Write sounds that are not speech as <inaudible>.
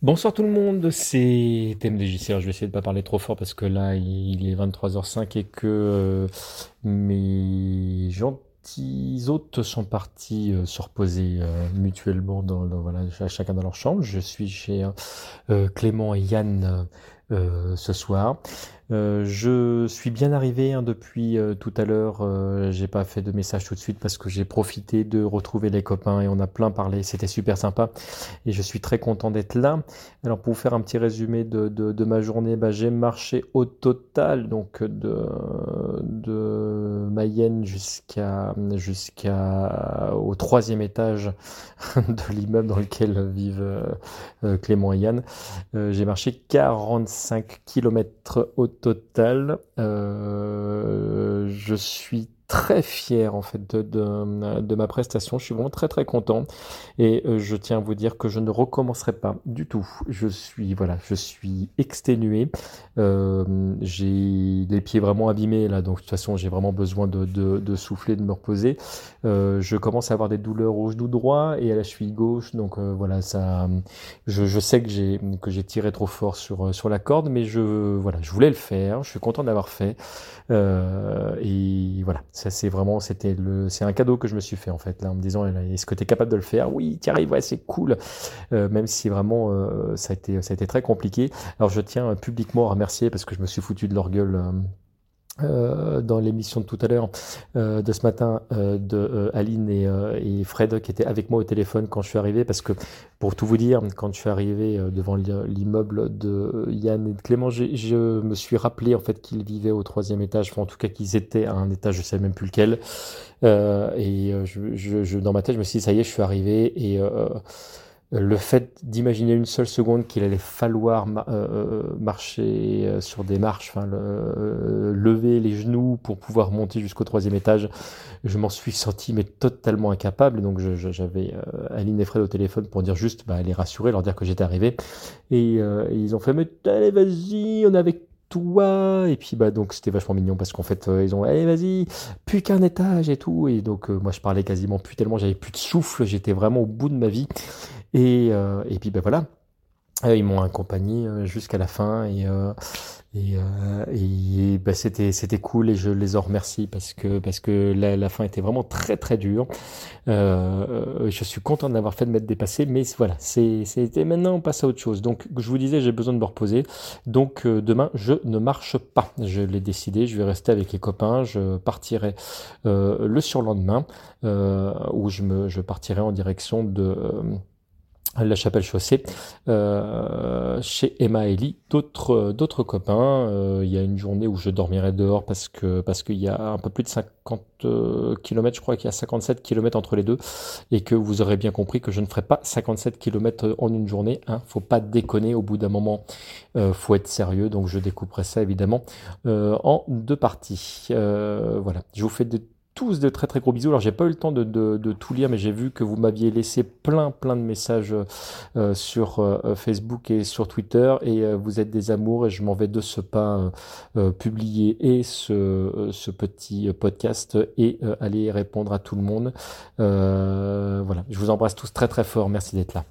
Bonsoir tout le monde, c'est TMDJC. Je vais essayer de pas parler trop fort parce que là il est 23h05 et que euh, mes gentils hôtes sont partis euh, se reposer euh, mutuellement dans, voilà, chacun dans leur chambre. Je suis chez Clément et Yann ce soir. Euh, je suis bien arrivé hein, depuis euh, tout à l'heure. Euh, j'ai pas fait de message tout de suite parce que j'ai profité de retrouver les copains et on a plein parlé. C'était super sympa et je suis très content d'être là. Alors pour vous faire un petit résumé de, de, de ma journée, bah, j'ai marché au total donc de, de Mayenne jusqu'à jusqu'à au troisième étage <laughs> de l'immeuble dans lequel vivent Clément et Yann. j'ai marché 45 km au total. Je suis très fier en fait de, ma prestation. Je suis vraiment très très content et euh, je tiens à vous dire que je ne recommencerai pas du tout. Je suis voilà, je suis exténué. Euh, j'ai les pieds vraiment abîmés là, donc de toute façon j'ai vraiment besoin de, souffler, de me reposer. Euh, je commence à avoir des douleurs au genou droit et à la cheville gauche, donc voilà ça. Je, je sais que j'ai que j'ai tiré trop fort sur sur la corde, mais je voilà, je voulais le faire. Je suis content d'avoir fait et voilà ça, c'est vraiment, c'était le, c'est un cadeau que je me suis fait en fait là, en me disant, est-ce que tu es capable de le faire? Oui, tu arrives, ouais, c'est cool. Euh, même si vraiment, euh, ça a été, ça a été très compliqué. Alors, je tiens publiquement à remercier parce que je me suis foutu de leur gueule. Euh, euh, dans l'émission de tout à l'heure euh, de ce matin euh, de Aline et, et, Fred qui étaient avec moi au téléphone quand je suis arrivé parce que pour tout vous dire quand je suis arrivé devant l'immeuble de Yann et de Clément je me suis rappelé en fait qu'ils vivaient au troisième étage enfin en tout cas qu'ils étaient à un étage je sais même plus lequel. Et je, je, je, dans ma tête je me suis dit ça y est je suis arrivé et le fait d'imaginer une seule seconde qu'il allait falloir euh, euh, marcher euh, sur des marches, enfin, lever les genoux pour pouvoir monter jusqu'au troisième étage, je m'en suis senti mais totalement incapable. Donc j'avais Aline et Fred au téléphone pour dire juste, bah, les rassurer, leur dire que j'étais arrivé. Et, ils ont fait, mais allez vas-y, on est avec toi et puis bah donc c'était vachement mignon parce qu'en fait ils ont allez vas-y plus qu'un étage et tout et donc moi je parlais quasiment plus tellement j'avais plus de souffle j'étais vraiment au bout de ma vie et, euh, et puis ben voilà, euh, ils m'ont accompagné euh, jusqu'à la fin et et, et ben c'était c'était cool et je les en remercie parce que parce que la, la fin était vraiment très très dure. Euh, je suis content d'avoir fait de m'être dépassé, mais voilà, c'était maintenant on passe à autre chose. Donc je vous disais j'ai besoin de me reposer. Donc demain je ne marche pas. Je l'ai décidé, je vais rester avec les copains. Je partirai le surlendemain où je me je partirai en direction de la chapelle chaussée euh, chez Emma et Ellie d'autres d'autres copains. Euh, il y a une journée où je dormirai dehors parce que parce qu'il y a un peu plus de 50 euh, km je crois qu'il y a 57 km entre les deux et que vous aurez bien compris que je ne ferai pas 57 km en une journée hein, faut pas déconner. Au bout d'un moment euh, faut être sérieux. Donc je découperai ça évidemment en deux parties. Voilà. Je vous fais de tous de très très gros bisous. Alors j'ai pas eu le temps de, de, tout lire, mais j'ai vu que vous m'aviez laissé plein plein de messages euh, sur euh, Facebook et sur Twitter, et euh, vous êtes des amours, et je m'en vais de ce pas publier et ce, ce petit podcast et aller répondre à tout le monde. voilà, je vous embrasse tous très très fort. Merci d'être là.